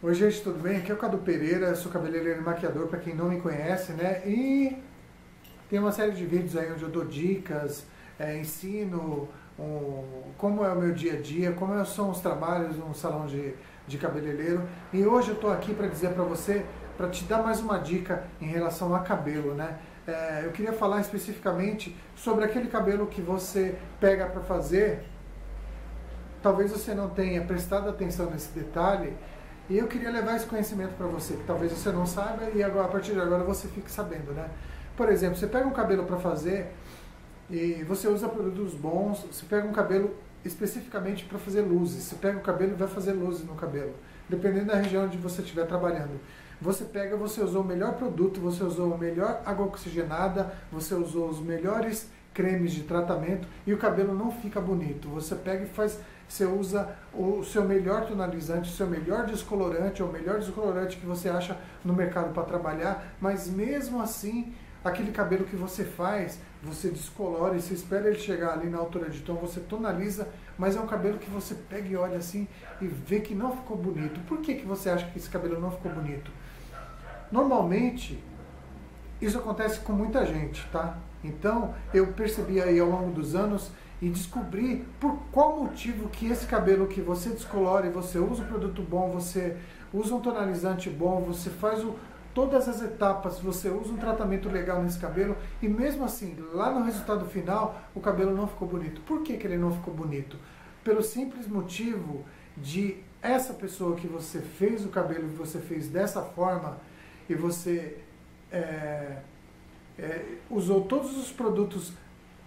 Oi gente, tudo bem? Aqui é o Cadu Pereira, sou cabeleireiro e maquiador para quem não me conhece, né? E tem uma série de vídeos aí onde eu dou dicas, é, ensino um, como é o meu dia a dia, como são os trabalhos num salão de, de cabeleireiro. E hoje eu estou aqui para dizer para você, para te dar mais uma dica em relação a cabelo, né? É, eu queria falar especificamente sobre aquele cabelo que você pega para fazer. Talvez você não tenha prestado atenção nesse detalhe e eu queria levar esse conhecimento para você, que talvez você não saiba e agora, a partir de agora você fique sabendo, né? Por exemplo, você pega um cabelo para fazer e você usa produtos bons, você pega um cabelo especificamente para fazer luzes, você pega o cabelo e vai fazer luzes no cabelo, dependendo da região onde você estiver trabalhando. Você pega, você usou o melhor produto, você usou a melhor água oxigenada, você usou os melhores cremes de tratamento e o cabelo não fica bonito. Você pega e faz você usa o seu melhor tonalizante, o seu melhor descolorante, ou o melhor descolorante que você acha no mercado para trabalhar, mas mesmo assim, aquele cabelo que você faz, você descolora e você espera ele chegar ali na altura de tom, você tonaliza, mas é um cabelo que você pega e olha assim e vê que não ficou bonito. Por que, que você acha que esse cabelo não ficou bonito? Normalmente, isso acontece com muita gente, tá? Então, eu percebi aí ao longo dos anos e descobrir por qual motivo que esse cabelo que você descolore, você usa um produto bom, você usa um tonalizante bom, você faz o, todas as etapas, você usa um tratamento legal nesse cabelo e mesmo assim, lá no resultado final, o cabelo não ficou bonito. Por que, que ele não ficou bonito? Pelo simples motivo de essa pessoa que você fez o cabelo e você fez dessa forma e você é, é, usou todos os produtos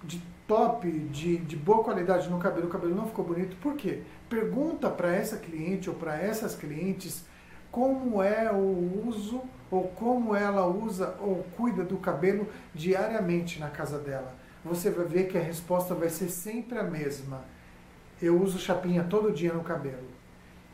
de top, de, de boa qualidade no cabelo, o cabelo não ficou bonito, por quê? Pergunta para essa cliente ou para essas clientes como é o uso ou como ela usa ou cuida do cabelo diariamente na casa dela. Você vai ver que a resposta vai ser sempre a mesma. Eu uso chapinha todo dia no cabelo.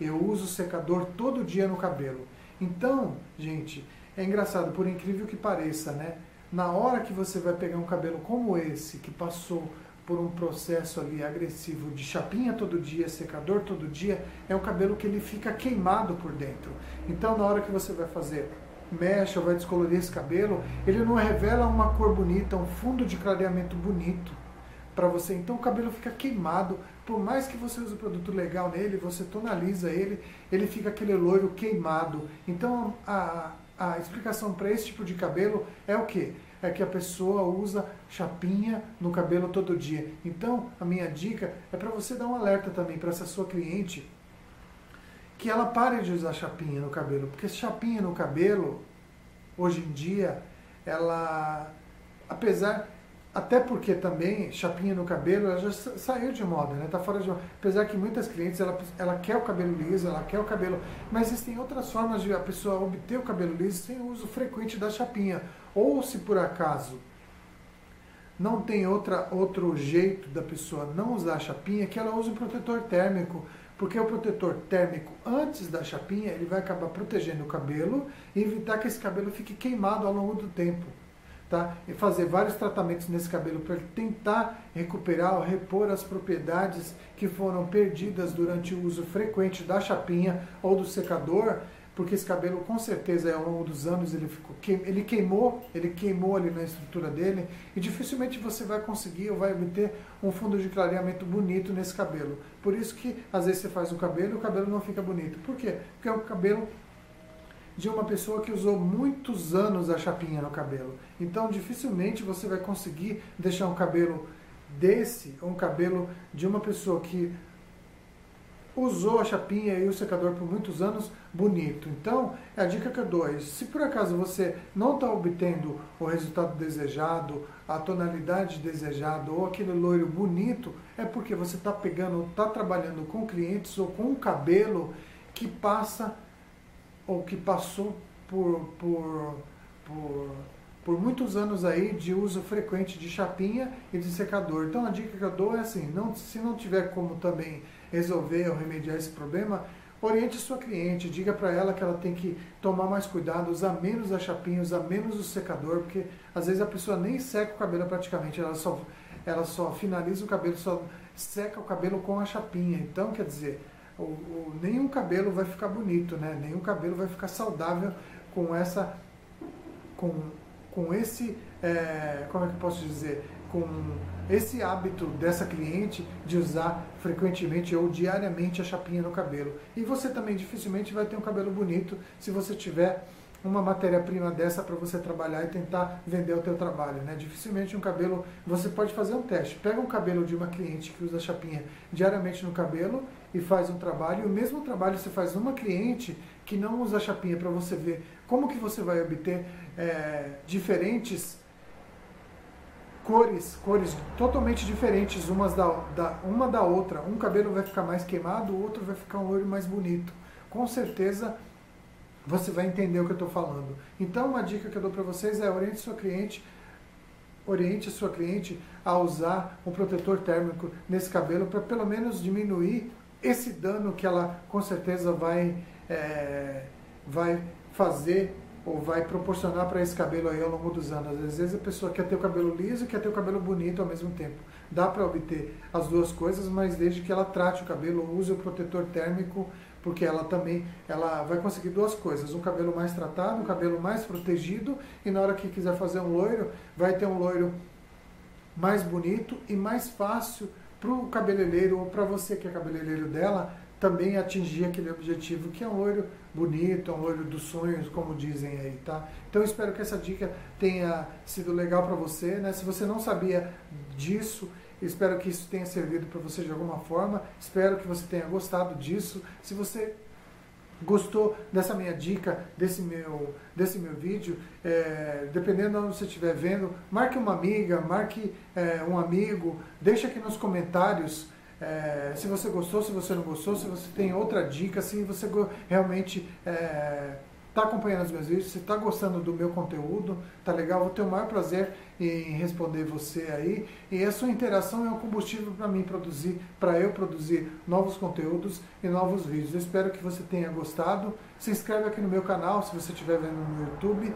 Eu uso secador todo dia no cabelo. Então, gente, é engraçado, por incrível que pareça, né? Na hora que você vai pegar um cabelo como esse, que passou por um processo ali agressivo de chapinha todo dia, secador todo dia, é um cabelo que ele fica queimado por dentro. Então, na hora que você vai fazer mecha vai descolorir esse cabelo, ele não revela uma cor bonita, um fundo de clareamento bonito para você. Então o cabelo fica queimado, por mais que você use o produto legal nele, você tonaliza ele, ele fica aquele loiro queimado. Então a, a explicação para esse tipo de cabelo é o que? É que a pessoa usa chapinha no cabelo todo dia. Então, a minha dica é para você dar um alerta também para essa sua cliente que ela pare de usar chapinha no cabelo, porque chapinha no cabelo, hoje em dia, ela, apesar até porque também, chapinha no cabelo, ela já saiu de moda, né? Tá fora de moda. Apesar que muitas clientes, ela, ela quer o cabelo liso, ela quer o cabelo... Mas existem outras formas de a pessoa obter o cabelo liso sem o uso frequente da chapinha. Ou se por acaso não tem outra, outro jeito da pessoa não usar a chapinha, que ela use um protetor térmico. Porque o protetor térmico, antes da chapinha, ele vai acabar protegendo o cabelo e evitar que esse cabelo fique queimado ao longo do tempo tá? e fazer vários tratamentos nesse cabelo para tentar recuperar ou repor as propriedades que foram perdidas durante o uso frequente da chapinha ou do secador, porque esse cabelo com certeza ao longo dos anos ele ficou ele queimou, ele queimou ali na estrutura dele e dificilmente você vai conseguir ou vai obter um fundo de clareamento bonito nesse cabelo. Por isso que às vezes você faz o cabelo e o cabelo não fica bonito. Por quê? Porque o cabelo de uma pessoa que usou muitos anos a chapinha no cabelo. Então, dificilmente você vai conseguir deixar um cabelo desse, um cabelo de uma pessoa que usou a chapinha e o secador por muitos anos bonito. Então, é a dica que eu dou é, se por acaso você não está obtendo o resultado desejado, a tonalidade desejada ou aquele loiro bonito, é porque você está pegando, está trabalhando com clientes ou com um cabelo que passa ou que passou por, por, por, por muitos anos aí de uso frequente de chapinha e de secador. Então a dica que eu dou é assim, não, se não tiver como também resolver ou remediar esse problema, oriente sua cliente, diga para ela que ela tem que tomar mais cuidado, usar menos a chapinha, usar menos o secador, porque às vezes a pessoa nem seca o cabelo praticamente, ela só, ela só finaliza o cabelo, só seca o cabelo com a chapinha. Então, quer dizer, nenhum cabelo vai ficar bonito, né? Nenhum cabelo vai ficar saudável com essa, com, com esse, é, como é que eu posso dizer, com esse hábito dessa cliente de usar frequentemente ou diariamente a chapinha no cabelo. E você também dificilmente vai ter um cabelo bonito se você tiver uma matéria-prima dessa para você trabalhar e tentar vender o teu trabalho, né? Dificilmente um cabelo, você pode fazer um teste. Pega um cabelo de uma cliente que usa chapinha diariamente no cabelo e faz um trabalho, e o mesmo trabalho você faz numa cliente que não usa chapinha para você ver como que você vai obter é, diferentes cores, cores totalmente diferentes umas da, da, uma da outra. Um cabelo vai ficar mais queimado, o outro vai ficar um loiro mais bonito. Com certeza você vai entender o que eu estou falando. Então, uma dica que eu dou para vocês é oriente sua cliente, oriente sua cliente a usar um protetor térmico nesse cabelo para pelo menos diminuir esse dano que ela com certeza vai, é, vai fazer ou vai proporcionar para esse cabelo aí ao longo dos anos. Às vezes a pessoa quer ter o cabelo liso e quer ter o cabelo bonito ao mesmo tempo. Dá para obter as duas coisas, mas desde que ela trate o cabelo, use o protetor térmico, porque ela também ela vai conseguir duas coisas, um cabelo mais tratado, um cabelo mais protegido, e na hora que quiser fazer um loiro, vai ter um loiro mais bonito e mais fácil para o cabeleireiro ou para você que é cabeleireiro dela também atingir aquele objetivo que é um loiro bonito, um loiro dos sonhos, como dizem aí, tá? Então espero que essa dica tenha sido legal para você, né? Se você não sabia disso, espero que isso tenha servido para você de alguma forma. Espero que você tenha gostado disso. Se você gostou dessa minha dica, desse meu, desse meu vídeo, é, dependendo de onde você estiver vendo, marque uma amiga, marque é, um amigo, deixe aqui nos comentários é, se você gostou, se você não gostou, se você tem outra dica, se você realmente está é, acompanhando os meus vídeos, se está gostando do meu conteúdo, tá legal? Vou ter o maior prazer em responder você aí. E a sua interação é um combustível para mim produzir, para eu produzir novos conteúdos e novos vídeos. Eu espero que você tenha gostado. Se inscreve aqui no meu canal se você estiver vendo no YouTube.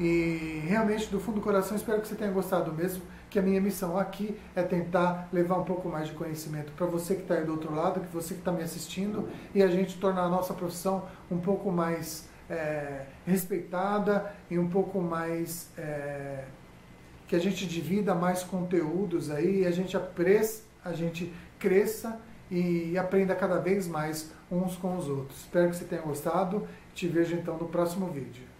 E realmente, do fundo do coração, espero que você tenha gostado mesmo que a minha missão aqui é tentar levar um pouco mais de conhecimento para você que está aí do outro lado, que você que está me assistindo, e a gente tornar a nossa profissão um pouco mais é, respeitada e um pouco mais. É, que a gente divida mais conteúdos aí, e a gente, apres, a gente cresça e aprenda cada vez mais uns com os outros. Espero que você tenha gostado. Te vejo então no próximo vídeo.